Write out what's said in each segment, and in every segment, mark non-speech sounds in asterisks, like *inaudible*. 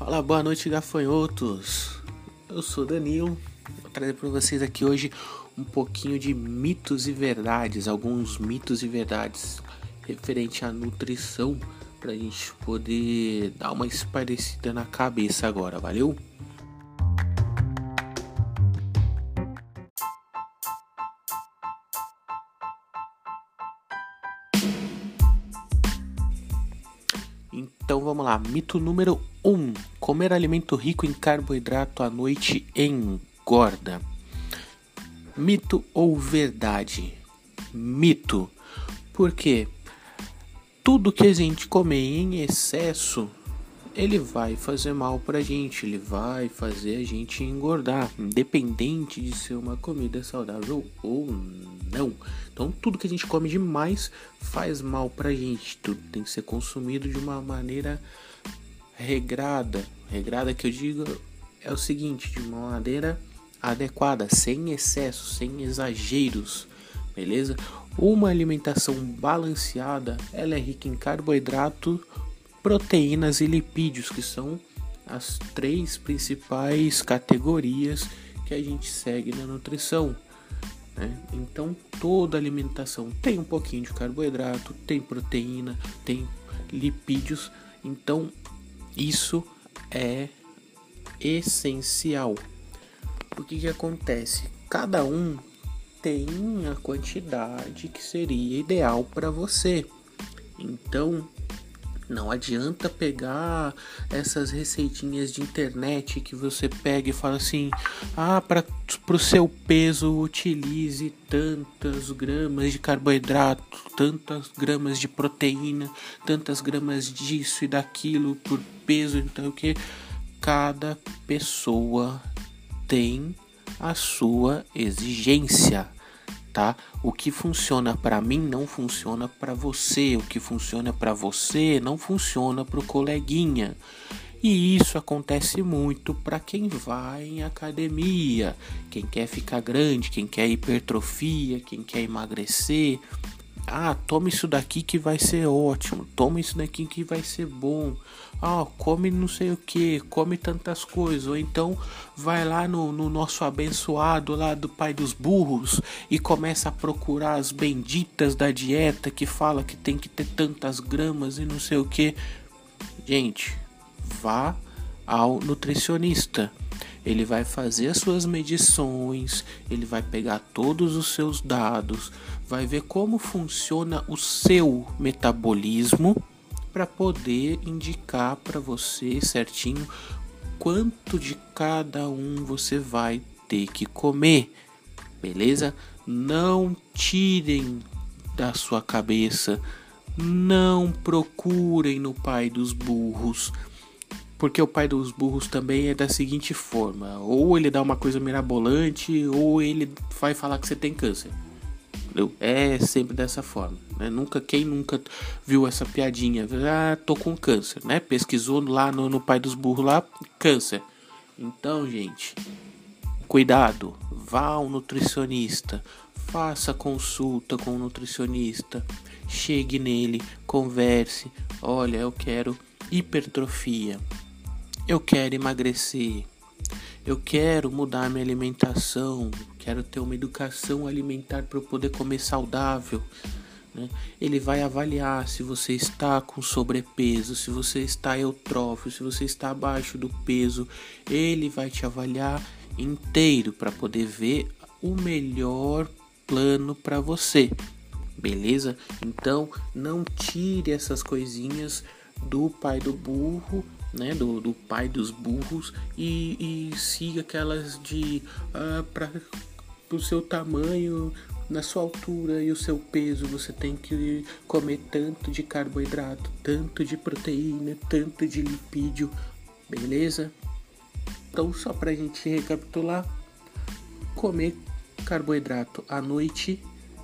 Fala, boa noite, gafanhotos. Eu sou Danilo. Vou trazer para vocês aqui hoje um pouquinho de mitos e verdades, alguns mitos e verdades referente à nutrição para a gente poder dar uma esparecida na cabeça agora, valeu? Então vamos lá, mito número 1: um, comer alimento rico em carboidrato à noite engorda. Mito ou verdade? Mito. Por quê? Tudo que a gente comer em excesso, ele vai fazer mal pra gente, ele vai fazer a gente engordar, independente de ser uma comida saudável ou não. Então, tudo que a gente come demais faz mal pra gente. Tudo tem que ser consumido de uma maneira regrada. Regrada que eu digo é o seguinte: de uma maneira adequada, sem excesso, sem exageros, beleza? Uma alimentação balanceada, ela é rica em carboidrato, proteínas e lipídios, que são as três principais categorias que a gente segue na nutrição. Né? Então, toda alimentação tem um pouquinho de carboidrato, tem proteína, tem lipídios. Então, isso é essencial. O que, que acontece? Cada um tem a quantidade que seria ideal para você. Então, não adianta pegar essas receitinhas de internet que você pega e fala assim: ah, para o seu peso utilize tantas gramas de carboidrato, tantas gramas de proteína, tantas gramas disso e daquilo por peso. Então, que? Cada pessoa tem a sua exigência tá? O que funciona para mim não funciona para você, o que funciona para você não funciona para o coleguinha. E isso acontece muito para quem vai em academia, quem quer ficar grande, quem quer hipertrofia, quem quer emagrecer. Ah, toma isso daqui que vai ser ótimo. Toma isso daqui que vai ser bom. Ah, come não sei o que, come tantas coisas. Ou então vai lá no, no nosso abençoado lá do pai dos burros e começa a procurar as benditas da dieta que fala que tem que ter tantas gramas e não sei o que. Gente, vá ao nutricionista ele vai fazer as suas medições, ele vai pegar todos os seus dados, vai ver como funciona o seu metabolismo para poder indicar para você certinho quanto de cada um você vai ter que comer. Beleza? Não tirem da sua cabeça, não procurem no pai dos burros porque o pai dos burros também é da seguinte forma: ou ele dá uma coisa mirabolante, ou ele vai falar que você tem câncer. É sempre dessa forma. Né? Nunca, quem nunca viu essa piadinha? Ah, tô com câncer, né? Pesquisou lá no, no pai dos burros lá, câncer. Então, gente, cuidado, vá ao nutricionista, faça consulta com o nutricionista, chegue nele, converse. Olha, eu quero hipertrofia. Eu quero emagrecer. Eu quero mudar minha alimentação. Quero ter uma educação alimentar para eu poder comer saudável. Né? Ele vai avaliar se você está com sobrepeso, se você está eutrófio, se você está abaixo do peso. Ele vai te avaliar inteiro para poder ver o melhor plano para você. Beleza? Então não tire essas coisinhas do pai do burro né, do, do pai dos burros e, e siga aquelas de uh, para o seu tamanho, na sua altura e o seu peso, você tem que comer tanto de carboidrato, tanto de proteína, tanto de lipídio, beleza? Então, só para a gente recapitular, comer carboidrato à noite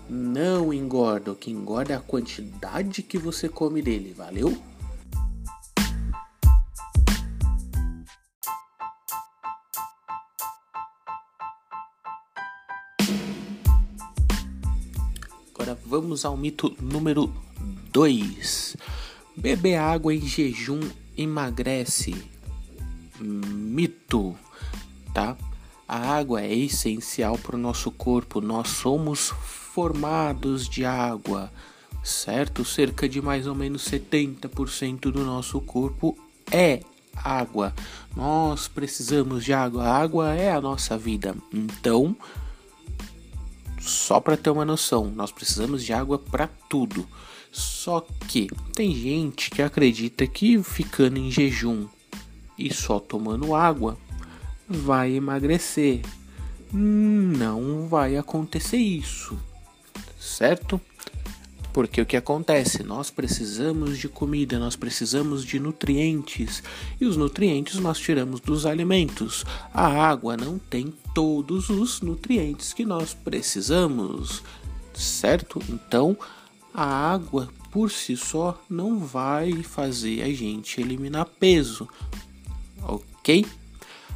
não engorda, o que engorda é a quantidade que você come dele, valeu? Vamos ao mito número 2. Beber água em jejum emagrece. mito, tá? A água é essencial para o nosso corpo. Nós somos formados de água, certo? Cerca de mais ou menos 70% do nosso corpo é água. Nós precisamos de água. A água é a nossa vida. Então, só para ter uma noção, nós precisamos de água para tudo. Só que tem gente que acredita que ficando em jejum e só tomando água vai emagrecer. Não vai acontecer isso, certo? Porque o que acontece? Nós precisamos de comida, nós precisamos de nutrientes e os nutrientes nós tiramos dos alimentos. A água não tem todos os nutrientes que nós precisamos, certo? Então, a água por si só não vai fazer a gente eliminar peso, ok?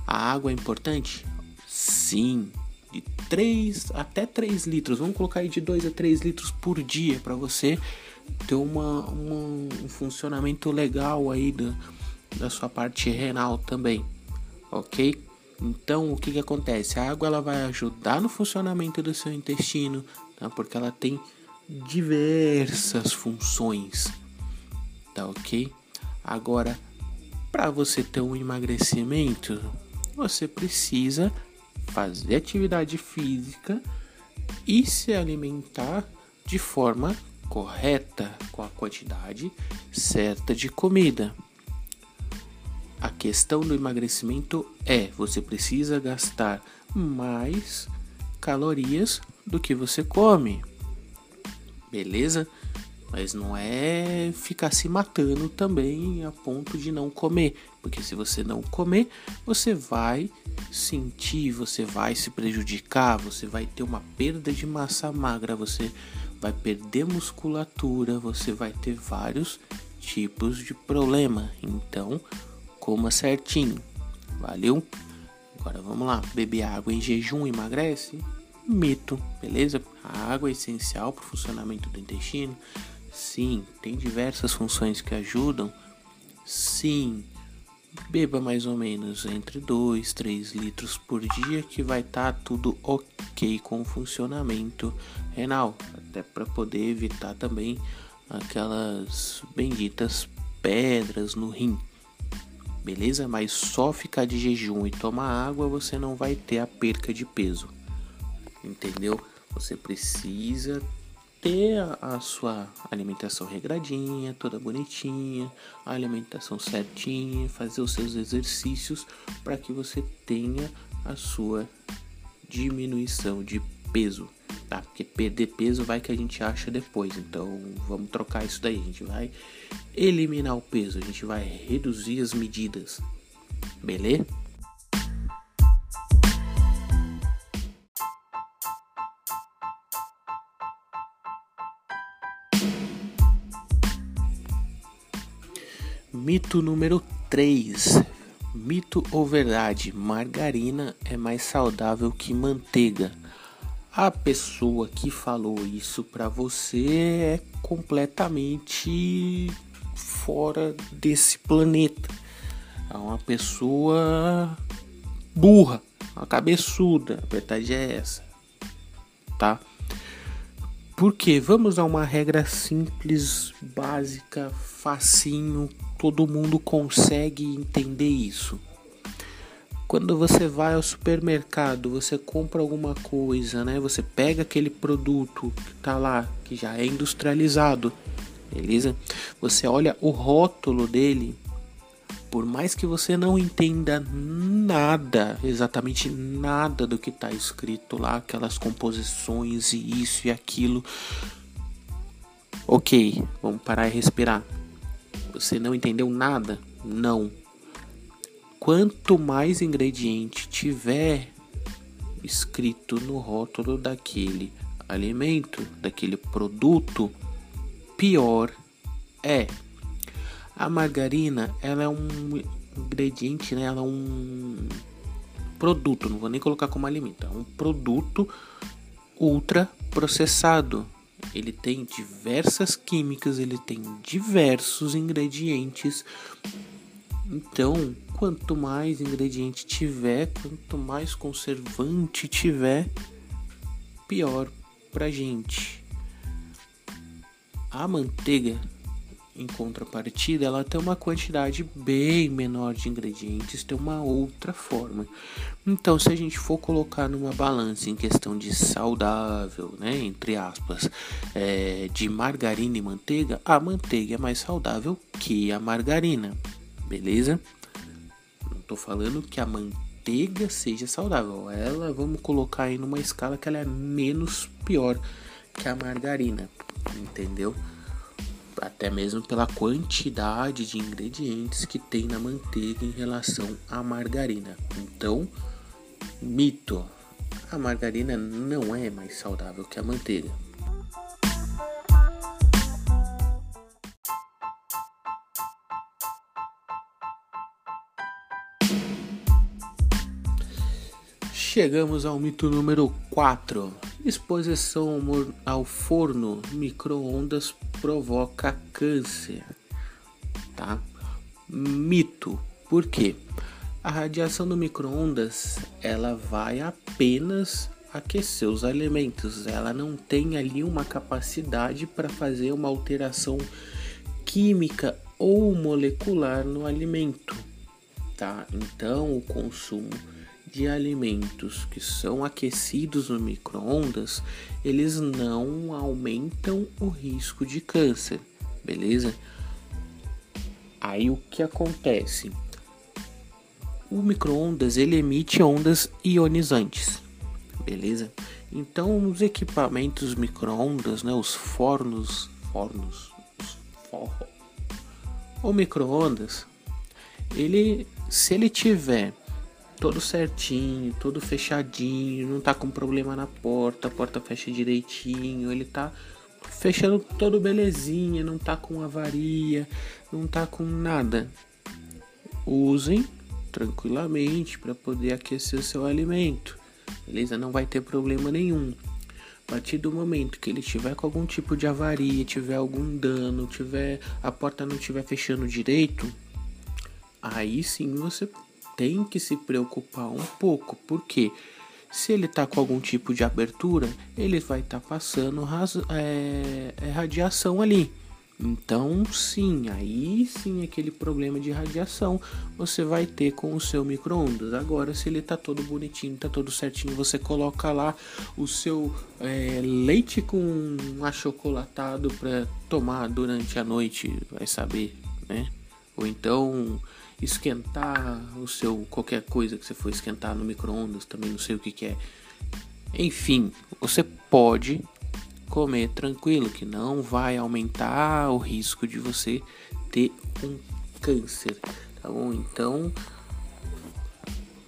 A água é importante? Sim, de 3 até 3 litros. Vamos colocar aí de 2 a 3 litros por dia para você ter uma, uma, um funcionamento legal aí da, da sua parte renal também, ok? Então o que, que acontece? A água ela vai ajudar no funcionamento do seu intestino, tá? porque ela tem diversas funções, tá ok? Agora, para você ter um emagrecimento, você precisa fazer atividade física e se alimentar de forma correta, com a quantidade certa de comida. A questão do emagrecimento é: você precisa gastar mais calorias do que você come. Beleza? Mas não é ficar se matando também a ponto de não comer. Porque se você não comer, você vai sentir, você vai se prejudicar, você vai ter uma perda de massa magra, você vai perder musculatura, você vai ter vários tipos de problema. Então, coma certinho. Valeu? Agora vamos lá. Beber água em jejum emagrece? Mito, beleza? A água é essencial para o funcionamento do intestino. Sim, tem diversas funções que ajudam. Sim, beba mais ou menos entre 2 3 litros por dia que vai estar tá tudo ok com o funcionamento renal, até para poder evitar também aquelas benditas pedras no rim. Beleza? Mas só ficar de jejum e tomar água você não vai ter a perca de peso. Entendeu? Você precisa ter a, sua alimentação regradinha, toda bonitinha, a alimentação certinha, fazer os seus exercícios para que você tenha a sua diminuição de peso, tá? Porque perder peso vai que a gente acha depois, então vamos trocar isso daí, a gente vai eliminar o peso, a gente vai reduzir as medidas, beleza? Mito número 3. Mito ou verdade? Margarina é mais saudável que manteiga. A pessoa que falou isso para você é completamente fora desse planeta. É uma pessoa burra, uma cabeçuda. A verdade é essa, tá? Porque vamos a uma regra simples, básica, facinho, todo mundo consegue entender isso. Quando você vai ao supermercado, você compra alguma coisa, né? Você pega aquele produto que tá lá, que já é industrializado, beleza? Você olha o rótulo dele, por mais que você não entenda nada, exatamente nada do que está escrito lá, aquelas composições e isso e aquilo. Ok, vamos parar e respirar. Você não entendeu nada? Não. Quanto mais ingrediente tiver escrito no rótulo daquele alimento, daquele produto, pior é. A margarina, ela é um ingrediente, né? Ela é um produto, não vou nem colocar como alimento, é um produto ultra processado ele tem diversas químicas, ele tem diversos ingredientes. Então, quanto mais ingrediente tiver, quanto mais conservante tiver, pior pra gente. A manteiga em contrapartida, ela tem uma quantidade bem menor de ingredientes, tem uma outra forma. Então, se a gente for colocar numa balança em questão de saudável, né, entre aspas, é, de margarina e manteiga, a manteiga é mais saudável que a margarina, beleza? Não estou falando que a manteiga seja saudável, ela vamos colocar aí numa escala que ela é menos pior que a margarina, entendeu? Até mesmo pela quantidade de ingredientes que tem na manteiga em relação à margarina. Então, mito: a margarina não é mais saudável que a manteiga. Chegamos ao mito número 4. Exposição ao forno micro-ondas provoca câncer. Tá? Mito. Por quê? A radiação do micro-ondas ela vai apenas aquecer os alimentos. Ela não tem ali uma capacidade para fazer uma alteração química ou molecular no alimento. Tá? Então o consumo de alimentos que são aquecidos no micro-ondas, eles não aumentam o risco de câncer, beleza? Aí o que acontece? O micro-ondas ele emite ondas ionizantes, beleza? Então os equipamentos micro-ondas, né, os fornos, fornos, os o micro-ondas, ele se ele tiver todo certinho, todo fechadinho, não tá com problema na porta, a porta fecha direitinho, ele tá fechando todo belezinha, não tá com avaria, não tá com nada. Usem tranquilamente para poder aquecer o seu alimento. Beleza? Não vai ter problema nenhum. A partir do momento que ele tiver com algum tipo de avaria, tiver algum dano, tiver a porta não estiver fechando direito, aí sim você tem que se preocupar um pouco, porque se ele está com algum tipo de abertura, ele vai estar tá passando é, é, radiação ali. Então, sim, aí sim aquele problema de radiação você vai ter com o seu micro-ondas. Agora, se ele está todo bonitinho, está todo certinho, você coloca lá o seu é, leite com achocolatado para tomar durante a noite, vai saber, né? Ou então esquentar o seu qualquer coisa que você for esquentar no micro-ondas, também não sei o que, que é. Enfim, você pode comer tranquilo, que não vai aumentar o risco de você ter um câncer, tá bom? Então,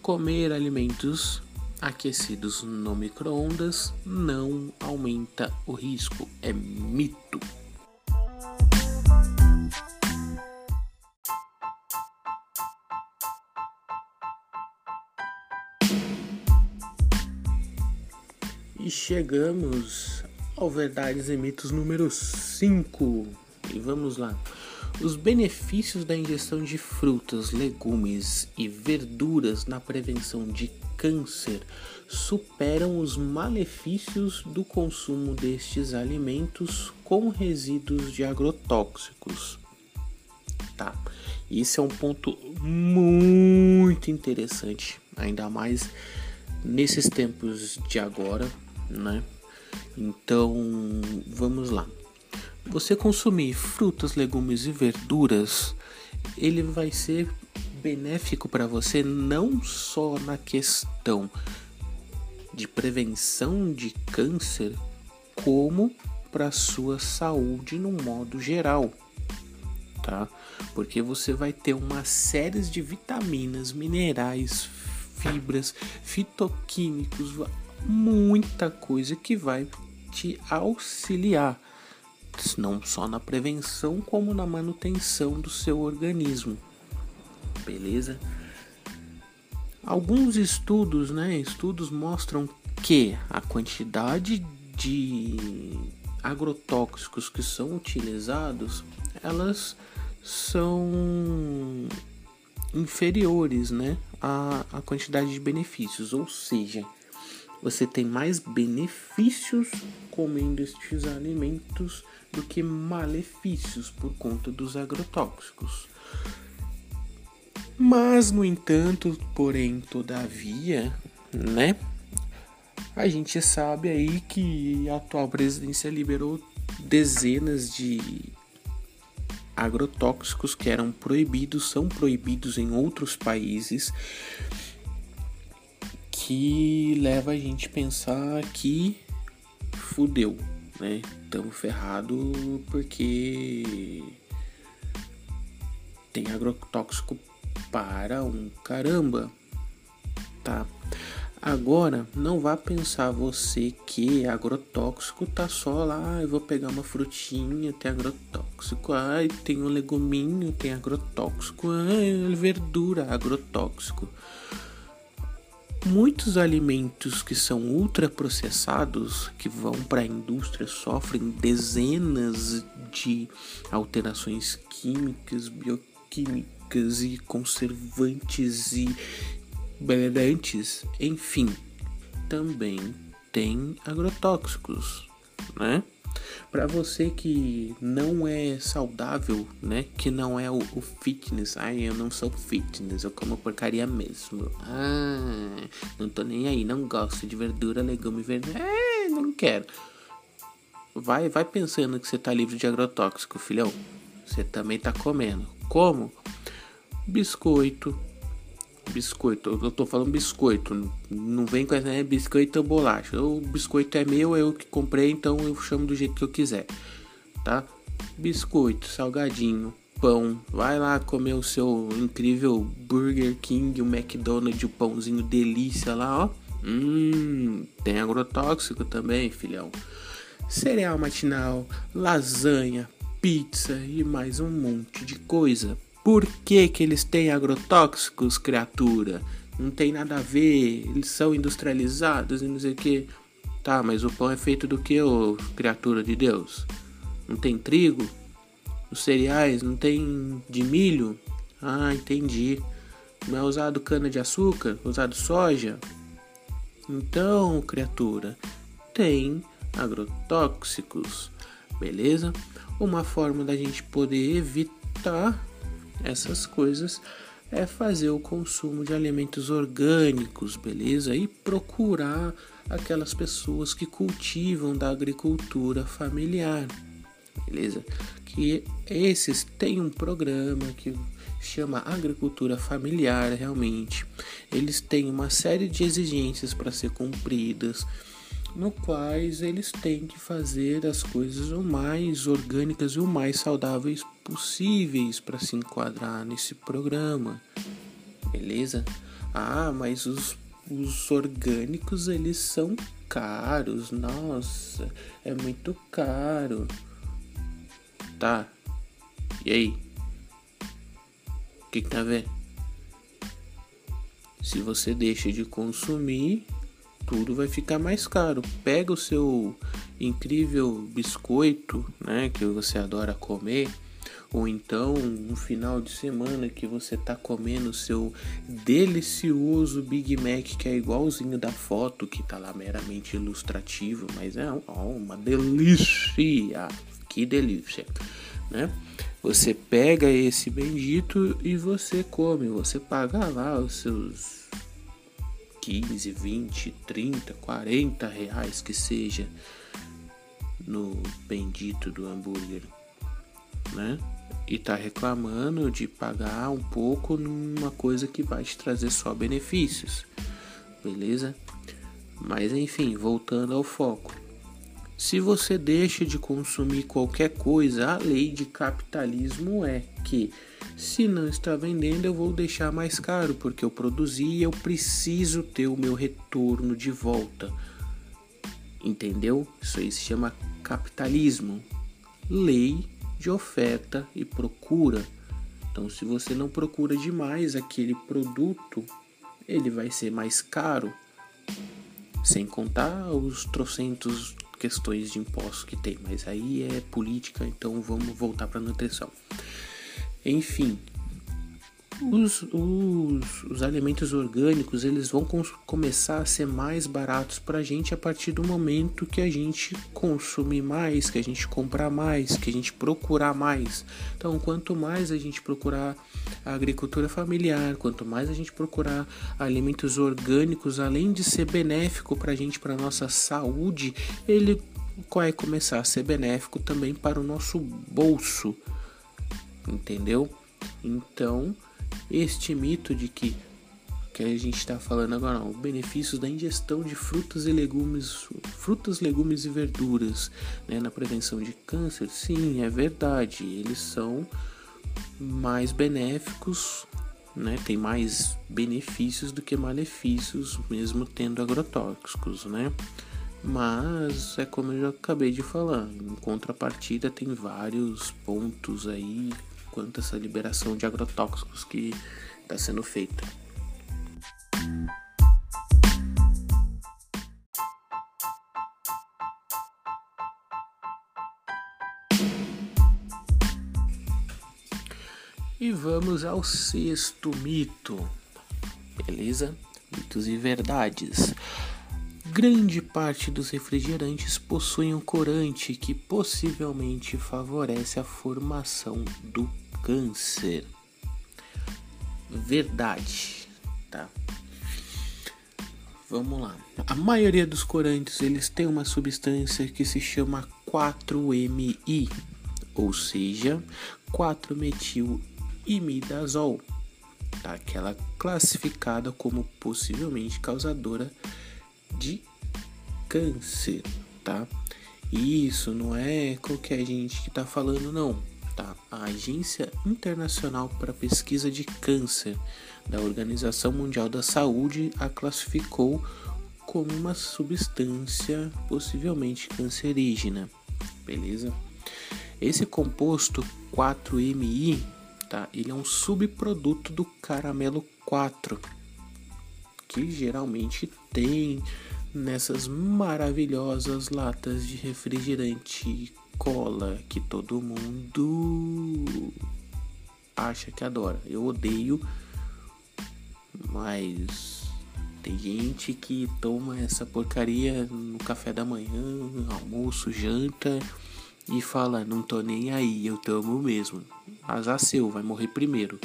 comer alimentos aquecidos no micro-ondas não aumenta o risco, é mito. Chegamos ao Verdades e Mitos número 5. E vamos lá. Os benefícios da ingestão de frutas, legumes e verduras na prevenção de câncer superam os malefícios do consumo destes alimentos com resíduos de agrotóxicos. Tá? Isso é um ponto muito interessante, ainda mais nesses tempos de agora, né? Então, vamos lá. Você consumir frutas, legumes e verduras, ele vai ser benéfico para você não só na questão de prevenção de câncer, como para sua saúde no modo geral, tá? Porque você vai ter uma série de vitaminas, minerais, fibras, fitoquímicos, muita coisa que vai te auxiliar, não só na prevenção, como na manutenção do seu organismo. Beleza? Alguns estudos, né, estudos mostram que a quantidade de agrotóxicos que são utilizados, elas são inferiores, né, à, à quantidade de benefícios, ou seja, você tem mais benefícios comendo estes alimentos do que malefícios por conta dos agrotóxicos. Mas, no entanto, porém, todavia, né? A gente sabe aí que a atual presidência liberou dezenas de agrotóxicos que eram proibidos, são proibidos em outros países, que leva a gente a pensar que fudeu, né? Estamos ferrado porque tem agrotóxico para um caramba, tá? Agora, não vá pensar você que agrotóxico tá só lá, eu vou pegar uma frutinha, tem agrotóxico, ai, tem um leguminho, tem agrotóxico, ai, verdura, agrotóxico. Muitos alimentos que são ultraprocessados, que vão para a indústria, sofrem dezenas de alterações químicas, bioquímicas e conservantes e brilhantes, enfim, também tem agrotóxicos, né? Para você que não é saudável, né? Que não é o, o, fitness. Ai, eu não sou fitness, eu como porcaria mesmo. Ah, não tô nem aí, não gosto de verdura, legume verde. É, não quero. Vai, vai pensando que você tá livre de agrotóxico, filhão. Você também tá comendo. Como? Biscoito, biscoito. Eu tô falando biscoito. Não vem com essa né, biscoito ou bolacha. O biscoito é meu, eu que comprei, então eu chamo do jeito que eu quiser. Tá? Biscoito, salgadinho, pão. Vai lá comer o seu incrível Burger King, o McDonald's, o pãozinho delícia lá, ó. Hum, tem agrotóxico também, filhão. Cereal matinal, lasanha, pizza e mais um monte de coisa. Por que, que eles têm agrotóxicos, criatura? Não tem nada a ver, eles são industrializados e não sei o que. Tá, mas o pão é feito do que, ô criatura de Deus? Não tem trigo? Os cereais não tem de milho? Ah, entendi. Não é usado cana de açúcar? Usado soja? Então, criatura, tem agrotóxicos, beleza? Uma forma da gente poder evitar essas coisas é fazer o consumo de alimentos orgânicos, beleza? E procurar aquelas pessoas que cultivam da agricultura familiar, beleza? Que esses têm um programa que chama agricultura familiar realmente. Eles têm uma série de exigências para ser cumpridas no quais eles têm que fazer as coisas o mais orgânicas e o mais saudáveis possíveis para se enquadrar nesse programa. Beleza? Ah, mas os, os orgânicos eles são caros. Nossa, é muito caro. Tá. E aí? O que, que tá vendo? Se você deixa de consumir, tudo vai ficar mais caro. Pega o seu incrível biscoito, né, que você adora comer, ou então um final de semana que você tá comendo seu delicioso Big Mac que é igualzinho da foto que tá lá meramente ilustrativo, mas é uma delícia. Que delícia, né? Você pega esse bendito e você come, você paga lá os seus 15, 20, 30, 40 reais que seja no bendito do hambúrguer, né? E tá reclamando de pagar um pouco numa coisa que vai te trazer só benefícios, beleza? Mas enfim, voltando ao foco. Se você deixa de consumir qualquer coisa, a lei de capitalismo é que se não está vendendo, eu vou deixar mais caro porque eu produzi e eu preciso ter o meu retorno de volta. Entendeu? Isso aí se chama capitalismo. Lei de oferta e procura. Então, se você não procura demais aquele produto, ele vai ser mais caro. Sem contar os trocentos questões de impostos que tem, mas aí é política, então vamos voltar para nutrição. Enfim, os, os, os alimentos orgânicos eles vão começar a ser mais baratos para a gente a partir do momento que a gente consumir mais, que a gente comprar mais, que a gente procurar mais. Então, quanto mais a gente procurar a agricultura familiar, quanto mais a gente procurar alimentos orgânicos, além de ser benéfico para a gente, para nossa saúde, ele vai começar a ser benéfico também para o nosso bolso, entendeu? Então, este mito de que que a gente está falando agora, não, benefícios da ingestão de frutas e legumes, frutas, legumes e verduras, né, na prevenção de câncer, sim, é verdade, eles são mais benéficos, né, tem mais benefícios do que malefícios, mesmo tendo agrotóxicos, né? Mas é como eu já acabei de falar, em contrapartida tem vários pontos aí quanto essa liberação de agrotóxicos que está sendo feita. E vamos ao sexto mito, beleza? Mitos e verdades. Grande parte dos refrigerantes possuem um corante que possivelmente favorece a formação do câncer. Verdade, tá? Vamos lá. A maioria dos corantes eles têm uma substância que se chama 4-MI, ou seja, 4-metil-imidazol, tá? Que ela é classificada como possivelmente causadora de câncer, tá? E isso não é qualquer gente que tá falando, não tá? A Agência Internacional para Pesquisa de Câncer da Organização Mundial da Saúde a classificou como uma substância possivelmente cancerígena, beleza? Esse composto 4-MI, tá? Ele é um subproduto do caramelo 4, que geralmente tem nessas maravilhosas latas de refrigerante cola que todo mundo acha que adora. Eu odeio, mas tem gente que toma essa porcaria no café da manhã, almoço, janta e fala: Não tô nem aí, eu tomo mesmo. Azar seu, vai morrer primeiro.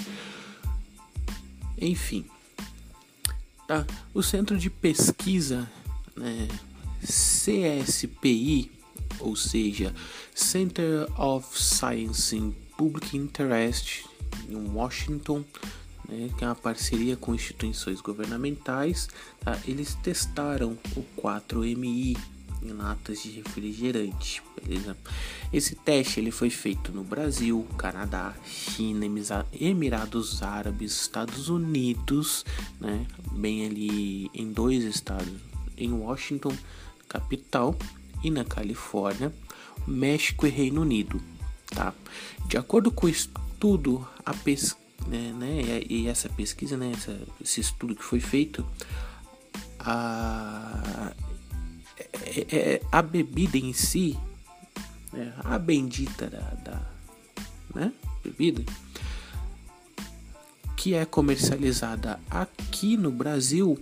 Enfim, tá? O Centro de Pesquisa né, CSPI ou seja, Center of Science in Public Interest em Washington, né, que é uma parceria com instituições governamentais, tá? eles testaram o 4MI em latas de refrigerante, beleza? Esse teste ele foi feito no Brasil, Canadá, China, Emirados Árabes, Estados Unidos, né? Bem ali em dois estados, em Washington, capital, e na Califórnia, México e Reino Unido. Tá? De acordo com o estudo, a pes né, né, e essa pesquisa, né, essa, esse estudo que foi feito, a, é, é, é a bebida em si, né, a bendita da, da né, bebida, que é comercializada aqui no Brasil,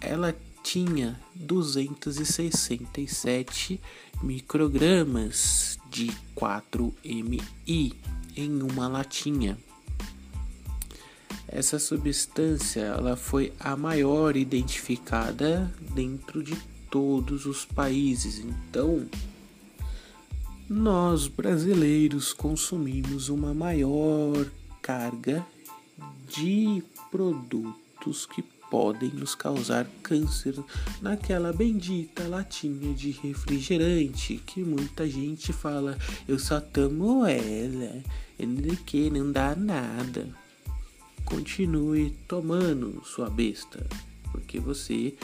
ela tinha 267 microgramas de 4MI em uma latinha. Essa substância ela foi a maior identificada dentro de todos os países. Então, nós brasileiros consumimos uma maior carga de produtos que podem nos causar câncer naquela bendita latinha de refrigerante que muita gente fala, eu só tomo ela, ele que não dá nada. Continue tomando sua besta, porque você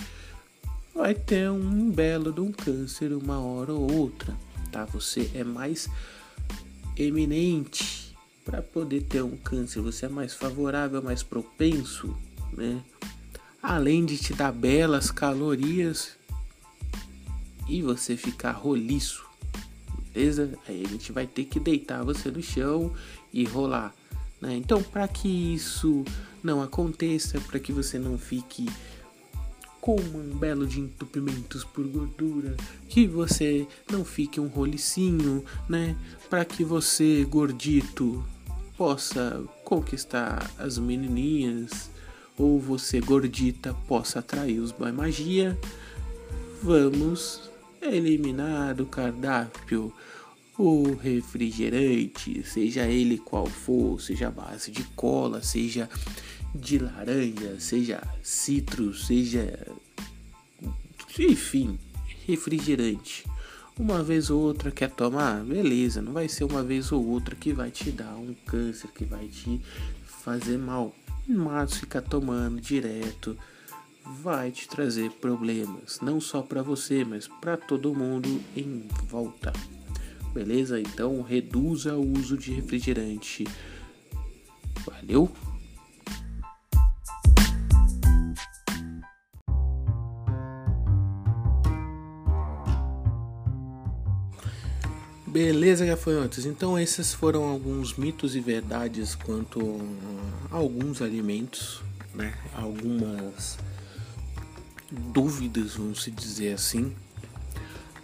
vai ter um belo de um câncer uma hora ou outra, tá? Você é mais eminente para poder ter um câncer, você é mais favorável, mais propenso, né? além de te dar belas calorias e você ficar roliço, beleza? Aí a gente vai ter que deitar você no chão e rolar Né? Então, para que isso não aconteça, para que você não fique com um belo de entupimentos por gordura, que você não fique um rolicinho, né? Para que você, gordito, possa conquistar as menininhas, ou você, gordita, possa atrair os boy magia, vamos eliminar do cardápio o refrigerante, seja ele qual for, seja base de cola, seja de laranja, seja citro, seja. Enfim, refrigerante. Uma vez ou outra quer tomar? Beleza, não vai ser uma vez ou outra que vai te dar um câncer, que vai te fazer mal. Mas ficar tomando direto vai te trazer problemas, não só para você, mas para todo mundo em volta. Beleza? Então reduza o uso de refrigerante. Valeu? Beleza, gafanhotos? Então esses foram alguns mitos e verdades quanto a alguns alimentos, né? Algumas dúvidas, vamos se dizer assim.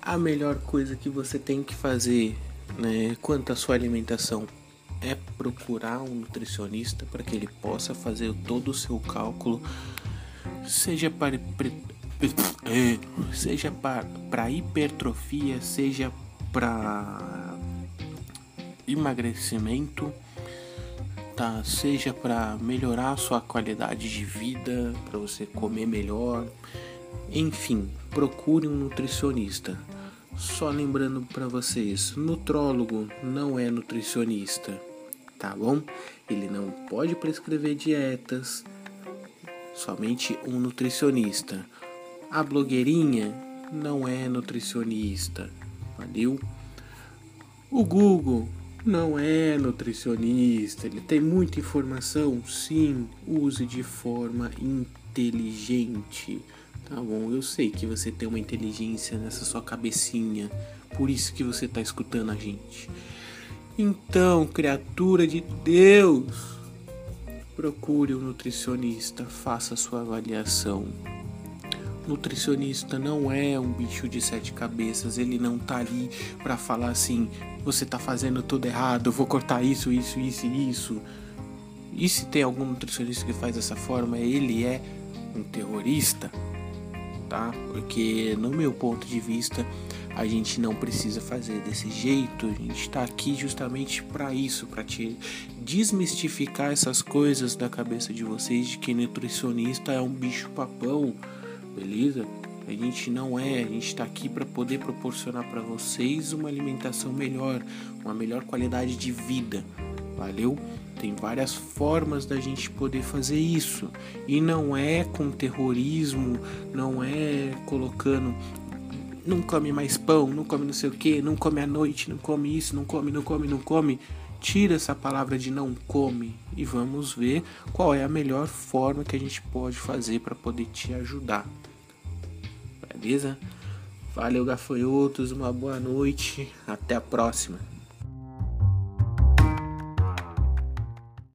A melhor coisa que você tem que fazer, né, quanto à sua alimentação é procurar um nutricionista para que ele possa fazer todo o seu cálculo, seja para *laughs* é, seja para hipertrofia, seja para emagrecimento, tá? Seja para melhorar a sua qualidade de vida, para você comer melhor, enfim, procure um nutricionista. Só lembrando para vocês, nutrólogo não é nutricionista, tá bom? Ele não pode prescrever dietas, somente um nutricionista. A blogueirinha não é nutricionista, Valeu? O Google não é nutricionista, ele tem muita informação, sim, use de forma inteligente. Tá bom, eu sei que você tem uma inteligência nessa sua cabecinha, por isso que você está escutando a gente. Então, criatura de Deus, procure um nutricionista, faça sua avaliação nutricionista não é um bicho de sete cabeças, ele não tá ali para falar assim, você tá fazendo tudo errado, vou cortar isso, isso, isso e isso. E se tem algum nutricionista que faz dessa forma, ele é um terrorista, tá? Porque no meu ponto de vista, a gente não precisa fazer desse jeito. A gente está aqui justamente para isso, para te desmistificar essas coisas da cabeça de vocês de que nutricionista é um bicho papão beleza? A gente não é, a gente está aqui para poder proporcionar para vocês uma alimentação melhor, uma melhor qualidade de vida, valeu? Tem várias formas da gente poder fazer isso e não é com terrorismo, não é colocando não come mais pão, não come não sei o que, não come à noite, não come isso, não come, não come, não come. Tira essa palavra de não come e vamos ver qual é a melhor forma que a gente pode fazer para poder te ajudar beleza? Valeu, gafanhotos, uma boa noite, até a próxima.